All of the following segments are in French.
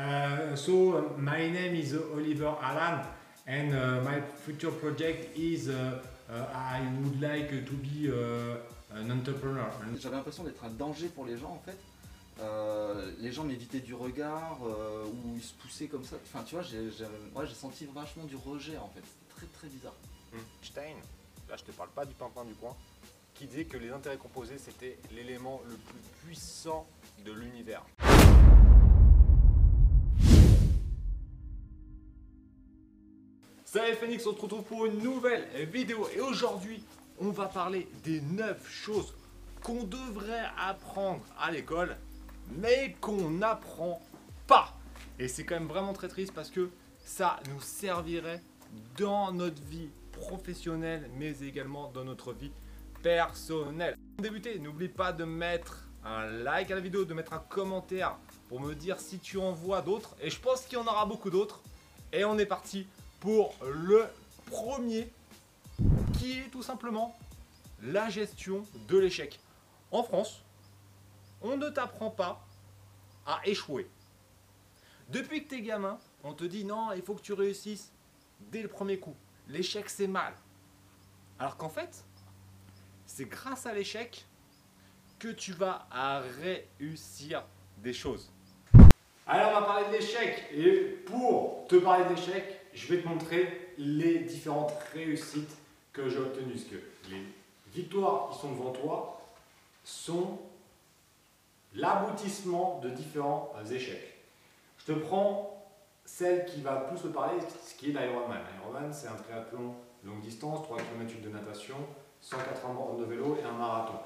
Uh, so my name is Oliver Alan, and uh, my future project is uh, uh, I would like to be uh, an entrepreneur. J'avais l'impression d'être un danger pour les gens en fait. Euh, les gens m'évitaient du regard euh, ou ils se poussaient comme ça. Enfin, tu vois, j'ai ouais, senti vachement du rejet en fait. C'était très très bizarre. Einstein, là je te parle pas du pimpin du coin, qui disait que les intérêts composés c'était l'élément le plus puissant de l'univers. Salut Phoenix, on se retrouve pour une nouvelle vidéo et aujourd'hui on va parler des 9 choses qu'on devrait apprendre à l'école mais qu'on n'apprend pas. Et c'est quand même vraiment très triste parce que ça nous servirait dans notre vie professionnelle mais également dans notre vie personnelle. Pour débuter, n'oublie pas de mettre un like à la vidéo, de mettre un commentaire pour me dire si tu en vois d'autres et je pense qu'il y en aura beaucoup d'autres. Et on est parti pour le premier qui est tout simplement la gestion de l'échec. En France, on ne t'apprend pas à échouer. Depuis que t'es gamin, on te dit non, il faut que tu réussisses dès le premier coup. L'échec c'est mal. Alors qu'en fait, c'est grâce à l'échec que tu vas réussir des choses. Alors on va parler de l'échec et pour te parler de l'échec, je vais te montrer les différentes réussites que j'ai obtenues. Parce que les victoires qui sont devant toi sont l'aboutissement de différents échecs. Je te prends celle qui va plus te parler, ce qui est l'Ironman. L'Ironman, c'est un triathlon longue distance, 3 km de natation, 180 bornes de vélo et un marathon.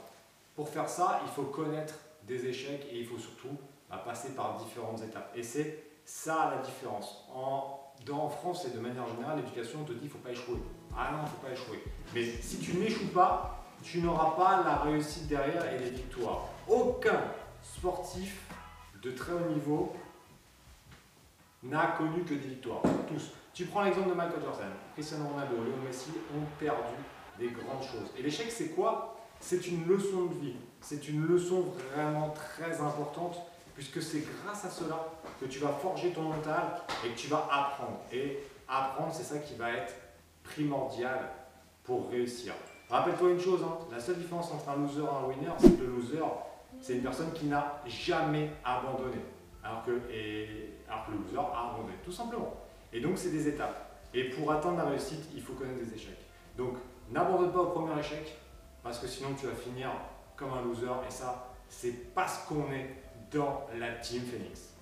Pour faire ça, il faut connaître des échecs et il faut surtout bah, passer par différentes étapes. Et c'est ça la différence. En, dans, France et de manière générale, l'éducation te dit qu'il ne faut pas échouer. Ah non, il ne faut pas échouer. Mais si tu n'échoues pas, tu n'auras pas la réussite derrière et les victoires. Aucun sportif de très haut niveau n'a connu que des victoires. Tous. Tu prends l'exemple de Michael Jordan, Cristiano Ronaldo, Léo Messi ont perdu des grandes choses. Et l'échec, c'est quoi? C'est une leçon de vie. C'est une leçon vraiment très importante puisque c'est grâce à cela que tu vas forger ton mental et que tu vas apprendre. Et apprendre, c'est ça qui va être primordial pour réussir. Rappelle-toi une chose, hein, la seule différence entre un loser et un winner, c'est que le loser, c'est une personne qui n'a jamais abandonné. Alors que, et, alors que le loser a abandonné, tout simplement. Et donc, c'est des étapes. Et pour atteindre la réussite, il faut connaître des échecs. Donc, n'abandonne pas au premier échec, parce que sinon, tu vas finir comme un loser. Et ça, c'est parce qu'on est la Team Phoenix.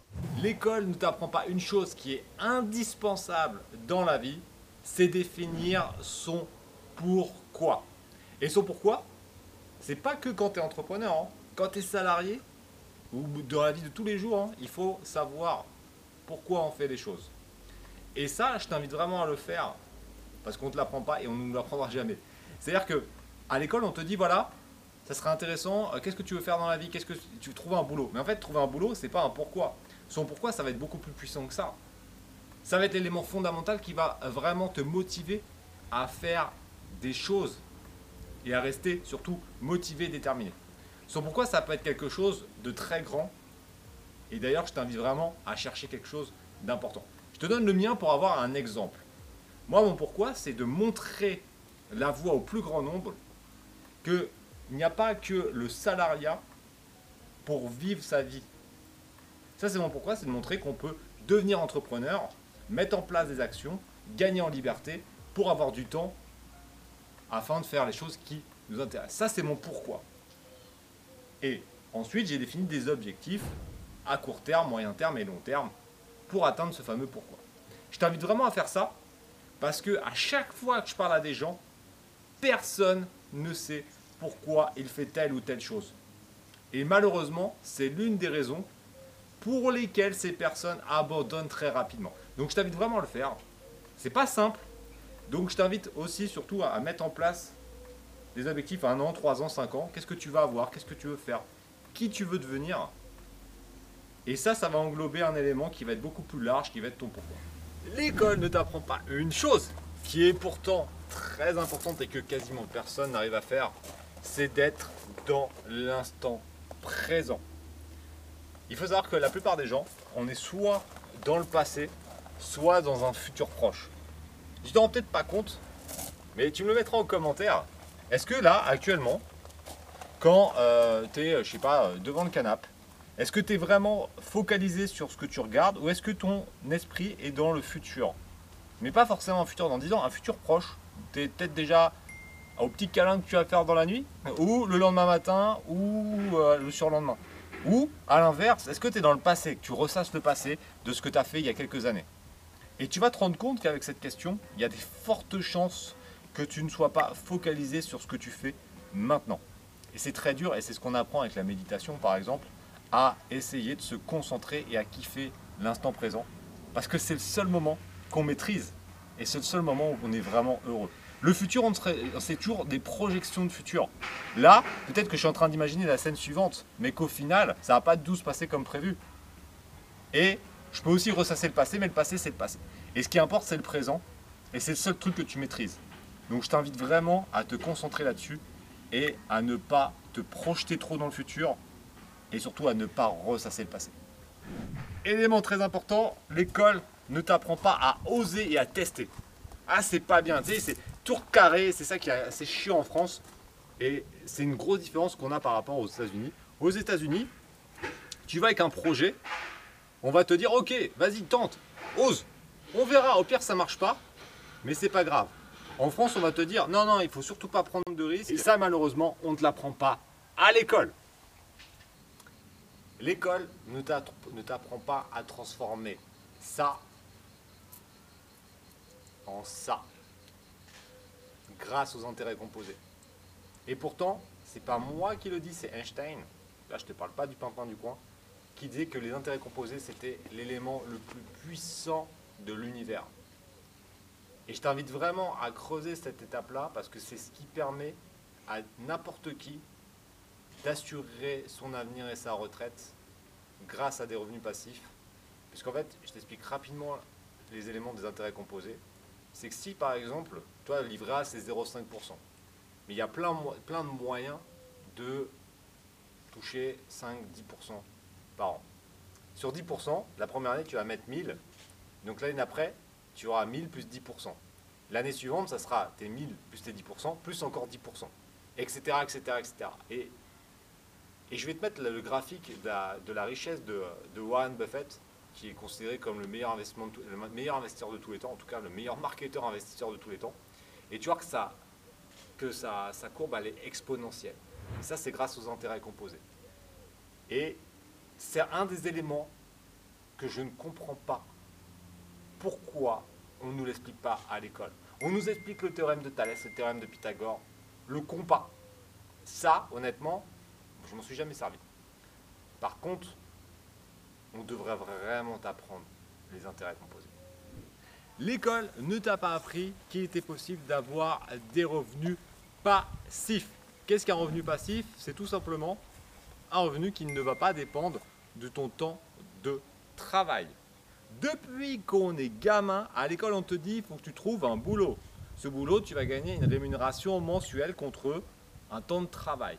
L'école ne t'apprend pas une chose qui est indispensable dans la vie, c'est définir son pourquoi. Et son pourquoi, c'est pas que quand tu es entrepreneur, hein. quand tu es salarié ou dans la vie de tous les jours, hein, il faut savoir pourquoi on fait les choses. Et ça, je t'invite vraiment à le faire parce qu'on ne te l'apprend pas et on ne nous l'apprendra jamais. C'est-à-dire que à l'école, on te dit voilà, ça serait intéressant, euh, qu'est-ce que tu veux faire dans la vie, qu'est-ce que tu veux trouver un boulot? Mais en fait, trouver un boulot, c'est pas un pourquoi. Son pourquoi, ça va être beaucoup plus puissant que ça. Ça va être l'élément fondamental qui va vraiment te motiver à faire des choses et à rester surtout motivé, déterminé. Son pourquoi, ça peut être quelque chose de très grand. Et d'ailleurs, je t'invite vraiment à chercher quelque chose d'important. Je te donne le mien pour avoir un exemple. Moi, mon pourquoi, c'est de montrer la voie au plus grand nombre qu'il n'y a pas que le salariat pour vivre sa vie. Ça, c'est mon pourquoi, c'est de montrer qu'on peut devenir entrepreneur, mettre en place des actions, gagner en liberté pour avoir du temps afin de faire les choses qui nous intéressent. Ça, c'est mon pourquoi. Et ensuite, j'ai défini des objectifs à court terme, moyen terme et long terme pour atteindre ce fameux pourquoi. Je t'invite vraiment à faire ça parce que à chaque fois que je parle à des gens, personne ne sait pourquoi il fait telle ou telle chose. Et malheureusement, c'est l'une des raisons pour lesquelles ces personnes abandonnent très rapidement. Donc je t'invite vraiment à le faire. C'est pas simple. Donc je t'invite aussi surtout à, mettre en place des objectifs un an, trois ans, cinq ans. Qu'est-ce que tu vas avoir? Qu'est-ce que tu veux faire? Qui tu veux devenir? Et ça, ça va englober un élément qui va être beaucoup plus large, qui va être ton pourquoi. L'école ne t'apprend pas une chose qui est pourtant très importante et que quasiment personne n'arrive à faire, c'est d'être dans l'instant présent. Il faut savoir que la plupart des gens, on est soit dans le passé, soit dans un futur proche. Tu t'en rends peut-être pas compte, mais tu me le mettras en commentaire. Est-ce que là, actuellement, quand euh, tu es, je sais pas, euh, devant le canapé, est-ce que tu es vraiment focalisé sur ce que tu regardes ou est-ce que ton esprit est dans le futur? Mais pas forcément un futur dans 10 ans, un futur proche. Tu es peut-être déjà au petit câlin que tu vas faire dans la nuit ou le lendemain matin ou euh, le surlendemain. Ou à l'inverse, est-ce que tu es dans le passé, que tu ressasses le passé de ce que tu as fait il y a quelques années? Et tu vas te rendre compte qu'avec cette question, il y a des fortes chances que tu ne sois pas focalisé sur ce que tu fais maintenant. Et c'est très dur et c'est ce qu'on apprend avec la méditation par exemple à essayer de se concentrer et à kiffer l'instant présent. Parce que c'est le seul moment qu'on maîtrise. Et c'est le seul moment où on est vraiment heureux. Le futur, c'est toujours des projections de futur. Là, peut-être que je suis en train d'imaginer la scène suivante, mais qu'au final, ça va pas tout se passer comme prévu. Et je peux aussi ressasser le passé, mais le passé, c'est le passé. Et ce qui importe, c'est le présent. Et c'est le seul truc que tu maîtrises. Donc je t'invite vraiment à te concentrer là-dessus et à ne pas te projeter trop dans le futur, et surtout à ne pas ressasser le passé. Élément très important, l'école ne t'apprend pas à oser et à tester. Ah, c'est pas bien, tu sais, tour carré, c'est ça qui est assez chiant en France. Et c'est une grosse différence qu'on a par rapport aux États-Unis. Aux États-Unis, tu vas avec un projet, on va te dire ok, vas-y, tente, ose. On verra, au pire ça marche pas, mais c'est pas grave. En France, on va te dire non, non, il faut surtout pas prendre de risques. Et ça, malheureusement, on ne te l'apprend pas à l'école. L'école ne t'apprend pas à transformer ça en ça grâce aux intérêts composés. Et pourtant, c'est pas moi qui le dis, c'est Einstein. Là, je te parle pas du pimpin du coin, qui disait que les intérêts composés c'était l'élément le plus puissant de l'univers. Et je t'invite vraiment à creuser cette étape-là parce que c'est ce qui permet à n'importe qui d'assurer son avenir et sa retraite grâce à des revenus passifs. Puisqu'en fait, je t'explique rapidement les éléments des intérêts composés. C'est que si par exemple, toi, le livret A, c'est 0,5%, mais il y a plein, de moyens de toucher 5-10% par an. Sur 10%, la première année, tu vas mettre 1000. Donc l'année d'après, tu auras 1000 plus 10%. L'année suivante, ça sera tes 1000 plus tes 10%, plus encore 10%, etc. etc., etc. Et je vais te mettre le graphique de la, richesse de, Warren Buffett, qui est considéré comme le meilleur, investissement le meilleur investisseur de tous les temps, en tout cas le meilleur marketeur investisseur de tous les temps. Et tu vois que, ça, que sa, courbe elle est exponentielle. Et ça, c'est grâce aux intérêts composés. Et c'est un des éléments que je ne comprends pas. Pourquoi on ne nous l'explique pas à l'école On nous explique le théorème de Thalès, le théorème de Pythagore, le compas. Ça, honnêtement, je m'en suis jamais servi. Par contre, on devrait vraiment apprendre les intérêts composés. L'école ne t'a pas appris qu'il était possible d'avoir des revenus passifs. Qu'est-ce qu'un revenu passif? C'est tout simplement un revenu qui ne va pas dépendre de ton temps de travail. Depuis qu'on est gamin, à l'école on te dit faut que tu trouves un boulot. Ce boulot, tu vas gagner une rémunération mensuelle contre un temps de travail.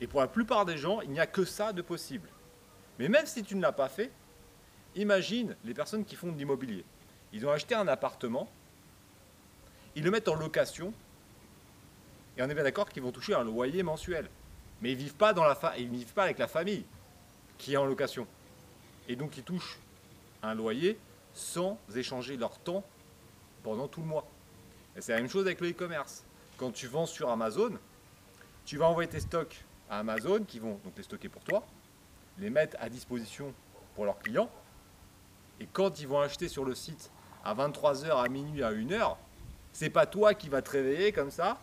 Et pour la plupart des gens, il n'y a que ça de possible. Mais même si tu ne l'as pas fait, imagine les personnes qui font de l'immobilier. Ils ont acheté un appartement, ils le mettent en location, et on est bien d'accord qu'ils vont toucher un loyer mensuel. Mais ils vivent, pas dans la ils vivent pas avec la famille qui est en location. Et donc ils touchent un loyer sans échanger leur temps pendant tout le mois. Et c'est la même chose avec le e-commerce. Quand tu vends sur Amazon, tu vas envoyer tes stocks à Amazon qui vont donc les stocker pour toi, les mettre à disposition pour leurs clients. Et quand ils vont acheter sur le site à 23h, à minuit, à 1h, c'est pas toi qui vas te réveiller comme ça,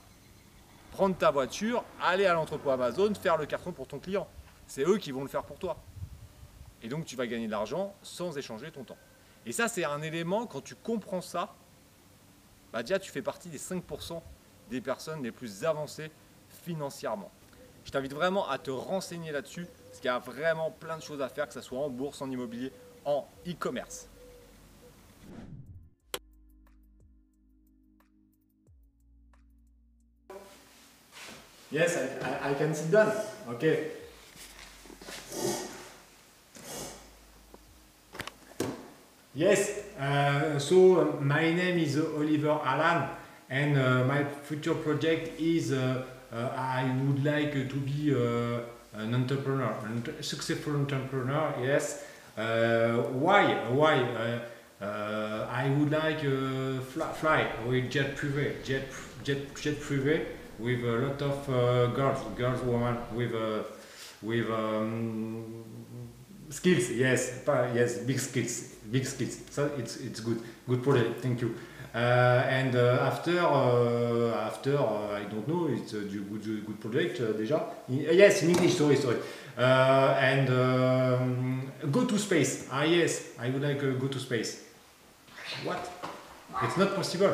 prendre ta voiture, aller à l'entrepôt Amazon, faire le carton pour ton client. C'est eux qui vont le faire pour toi. Et donc tu vas gagner de l'argent sans échanger ton temps. Et ça, c'est un élément, quand tu comprends ça, bah déjà tu fais partie des 5% des personnes les plus avancées financièrement. Je t'invite vraiment à te renseigner là-dessus, parce qu'il y a vraiment plein de choses à faire, que ce soit en bourse, en immobilier, en e-commerce. Yes, I, I, can sit down. Ok. Yes, uh, so my name is Oliver Allan, and uh, my future project is uh, uh, I would like to be uh, an entrepreneur, a successful entrepreneur. Yes. Uh, why? Why? I would like fly, fly with jet privé, jet jet jet privé with a lot of uh, girls, girls, women with uh, with um, skills. Yes, yes, big skills, big skills. So it's it's good, good project. Thank you. Uh, and uh, after uh, after uh, I don't know, it's a good good project déjà. In- yes, in English. Sorry, sorry. And um, go to space. Ah yes, I would like to go to space. What? It's not possible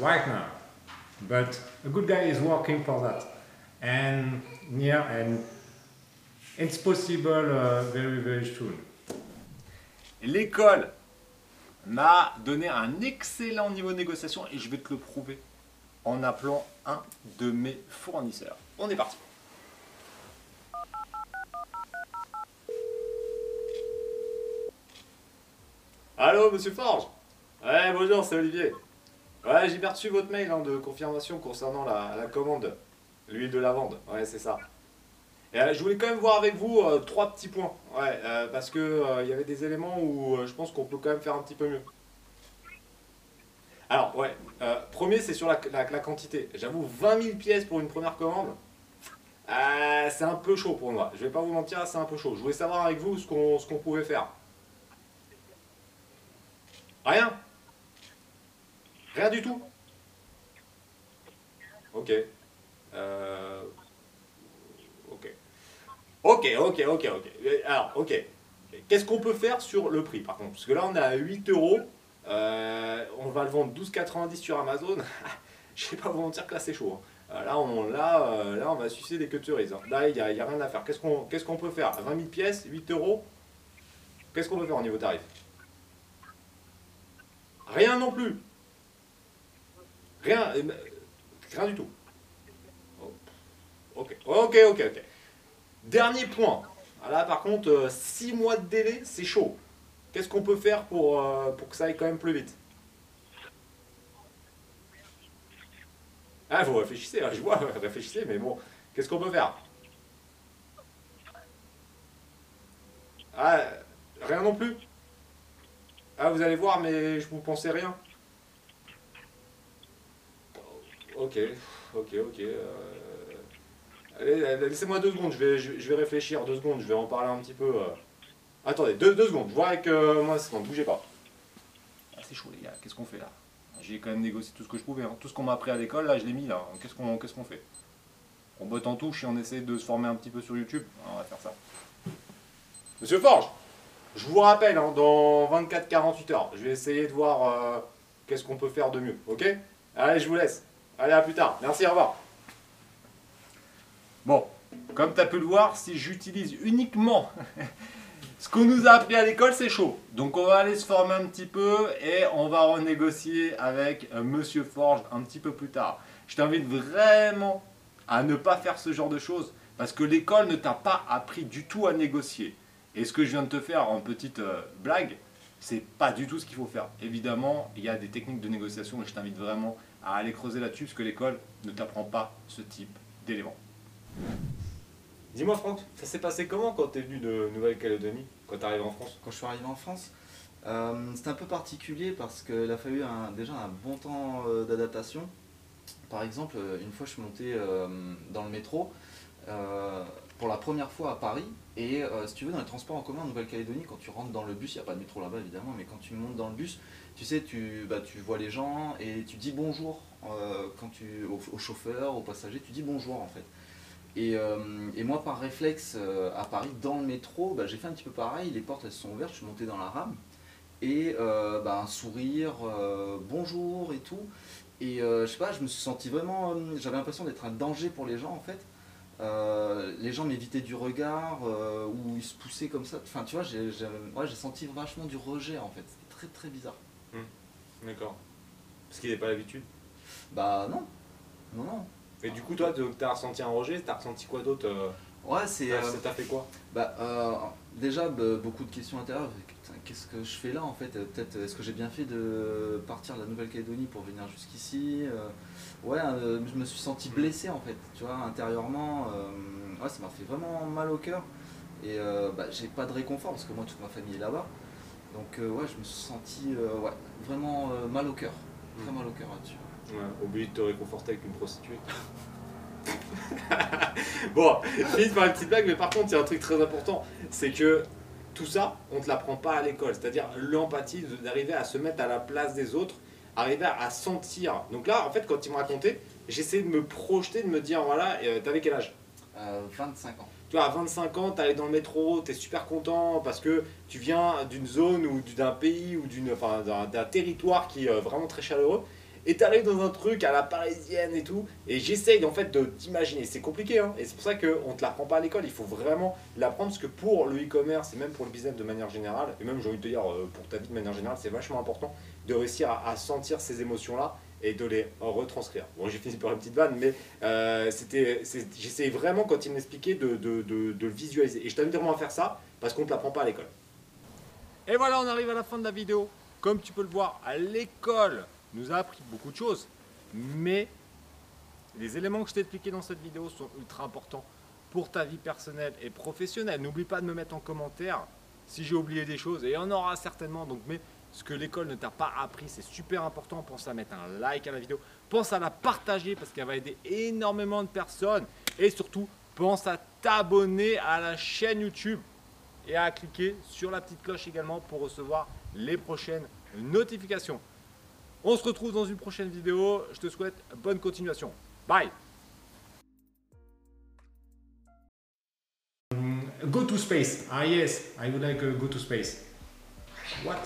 right now. But a good guy is working for that. And yeah, and it's possible uh, very very. L'école m'a donné un excellent niveau de négociation et je vais te le prouver en appelant un de mes fournisseurs. On est parti. Allô, monsieur Forge? Ouais, bonjour, c'est Olivier. Ouais, j'ai bien reçu votre mail hein, de confirmation concernant la, commande, l'huile de lavande. Ouais, c'est ça. Et, euh, je voulais quand même voir avec vous euh, trois petits points. Ouais, euh, parce que il y avait des éléments où je pense qu'on peut quand même faire un petit peu mieux. Alors, ouais, premier, c'est sur la, la- quantité. J'avoue, 20 000 pièces pour une première commande, c'est un peu chaud pour moi. Je vais pas vous mentir, c'est un peu chaud. Je voulais savoir avec vous ce qu'on pouvait faire. Rien? Rien du tout Ok. Euh, Ok. Ok, ok, ok, ok. Euh, Alors, ok. Qu'est-ce qu'on peut faire sur le prix par contre? Parce que là, on est à 8 euros. Euh, on va le vendre 12,90 sur Amazon. Je vais pas vous mentir que là, c'est chaud. hein. Là, on, là, là, on va sucer des queues de cerises. hein. Là, il n'y a, rien à faire. Qu'est-ce qu'on qu'est-ce qu'on peut faire? 20 000 pièces, 8 euros? Qu'est-ce qu'on peut faire au niveau tarif? Rien non plus. Rien, euh, rien du tout. Oh, Ok, ok, ok, ok. Dernier point. Ah, Là, par contre, 6 mois de délai, c'est chaud. Qu'est-ce qu'on peut faire pour, euh, pour que ça aille quand même plus vite? Ah, vous réfléchissez, hein, je vois, réfléchissez, mais bon, qu'est-ce qu'on peut faire? Ah, rien non plus? Ah, vous allez voir, mais je vous pensais rien. Ok, ok, ok. euh, Allez, laissez-moi deux secondes, je vais, je, je vais réfléchir deux secondes, je vais en parler un petit peu. euh. Attendez, deux, deux secondes, je vois avec euh, moi, c'est bon, bougez pas. Ah, c'est chaud les gars, qu'est-ce qu'on fait là? J'ai quand même négocié tout ce que je pouvais, hein. tout ce qu'on m'a appris à l'école, là je l'ai mis là. Qu'est-ce qu'on fait? On botte en touche et on essaie de se former un petit peu sur YouTube. Ah, On va faire ça. Monsieur Forge, je vous rappelle, hein, dans 24-48 heures, je vais essayer de voir euh, qu'est-ce qu'on peut faire de mieux, ok? Allez, je vous laisse. Allez, à plus tard. Merci, au revoir. Bon, comme tu as pu le voir, si j'utilise uniquement ce qu'on nous a appris à l'école, c'est chaud. Donc on va aller se former un petit peu et on va renégocier avec euh, Monsieur Forge un petit peu plus tard. Je t'invite vraiment à ne pas faire ce genre de choses parce que l'école ne t'a pas appris du tout à négocier. Et ce que je viens de te faire en petite euh, blague, c'est pas du tout ce qu'il faut faire. Évidemment, il y a des techniques de négociation et je t'invite vraiment à aller creuser là-dessus parce que l'école ne t'apprend pas ce type d'éléments. Dis-moi Franck, ça s'est passé comment quand tu es venu de Nouvelle-Calédonie, quand tu arrives en France? Quand je suis arrivé en France, euh, c'était un peu particulier parce qu'il a fallu un- déjà un bon temps euh, d'adaptation. Par exemple, une fois je suis monté euh, dans le métro euh, pour la première fois à Paris. Et euh, si tu veux, dans les transports en commun en Nouvelle-Calédonie, quand tu rentres dans le bus, il n'y a pas de métro là-bas évidemment, mais quand tu montes dans le bus, tu sais, tu, bah, tu vois les gens et tu dis bonjour euh, quand tu, au, au chauffeur, aux passagers, tu dis bonjour en fait. Et, euh, et moi, par réflexe, euh, à Paris, dans le métro, bah, j'ai fait un petit peu pareil. Les portes, elles sont ouvertes, je suis monté dans la rame. Et bah, un sourire, bonjour et tout. Et je sais pas, je me suis senti vraiment. J'avais l'impression d'être un danger pour les gens en fait. Euh, les gens m'évitaient du regard, euh, ou ils se poussaient comme ça. Enfin, tu vois, j'ai ouais, senti vachement du rejet en fait. C'était très très bizarre. D'accord. Parce qu'il n'est pas l'habitude? Bah non, non, non. Et du coup, toi, tu as ressenti un rejet, tu as ressenti quoi d'autre euh, Ouais, c'est. Ça euh, t'a fait quoi? Bah, euh, déjà, bah, beaucoup de questions intérieures. qu'est-ce que je fais là en fait? Euh, Peut-être, est-ce que j'ai bien fait de partir de la Nouvelle-Calédonie pour venir jusqu'ici? Ouais, je me suis senti blessé en fait, tu vois, intérieurement. ouais, ça m'a fait vraiment mal au cœur. Et euh, bah, j'ai pas de réconfort parce que moi, toute ma famille est là-bas. Donc, euh, ouais, je me suis senti euh, ouais, vraiment mal au cœur. Très Mm. mal au cœur là-dessus. Ouais, obligé de te réconforter avec une prostituée. bon, je finis par une petite blague, mais par contre, il y a un truc très important, c'est que tout ça, on ne te l'apprend pas à l'école. C'est-à-dire l'empathie, d'arriver à se mettre à la place des autres, arriver à sentir. Donc là, en fait, quand il me racontait, j'essayais de me projeter, de me dire, voilà, euh, t'avais quel âge? Euh, 25 ans. tu vois, à 25 ans, allé dans le métro, tu es super content parce que tu viens d'une zone ou d'un pays ou enfin, d'un territoire qui est euh, vraiment très chaleureux. Et tu arrives dans un truc à la parisienne et tout. Et j'essaye en fait de. C'est compliqué, hein. Et c'est pour ça qu'on ne te l'apprend pas à l'école. Il faut vraiment l'apprendre parce que pour le e-commerce et même pour le business de manière générale, et même j'ai envie de te dire euh, pour ta vie de manière générale, c'est vachement important de réussir à, sentir ces émotions-là et de les retranscrire. Bon, j'ai fini par une petite vanne, mais euh, j'essayais vraiment, quand il m'expliquait, de, de, de, de le visualiser. Et je t'invite vraiment à faire ça, parce qu'on ne te l'apprend pas à l'école. Et voilà, on arrive à la fin de la vidéo. Comme tu peux le voir, à l'école nous a appris beaucoup de choses. Mais les éléments que je t'ai expliqués dans cette vidéo sont ultra importants pour ta vie personnelle et professionnelle. N'oublie pas de me mettre en commentaire si j'ai oublié des choses, et il y en aura certainement. Donc, mais ce que l'école ne t'a pas appris, c'est super important. Pense à mettre un like à la vidéo, pense à la partager parce qu'elle va aider énormément de personnes. Et surtout, pense à t'abonner à la chaîne YouTube et à cliquer sur la petite cloche également pour recevoir les prochaines notifications. On se retrouve dans une prochaine vidéo. Je te souhaite bonne continuation. Bye Go to space. Ah yes, I would like uh, go to space. What?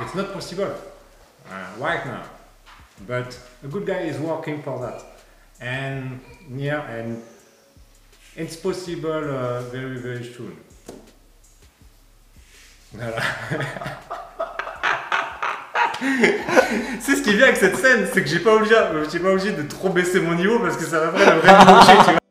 It's not possible uh, right now. But a good guy is working for that, and yeah, and it's possible uh, very very soon. Voilà. c'est ce qui bien avec cette scène, c'est que j'ai pas obligé, j'ai pas obligé de trop baisser mon niveau parce que ça va faire le vrai tu vois.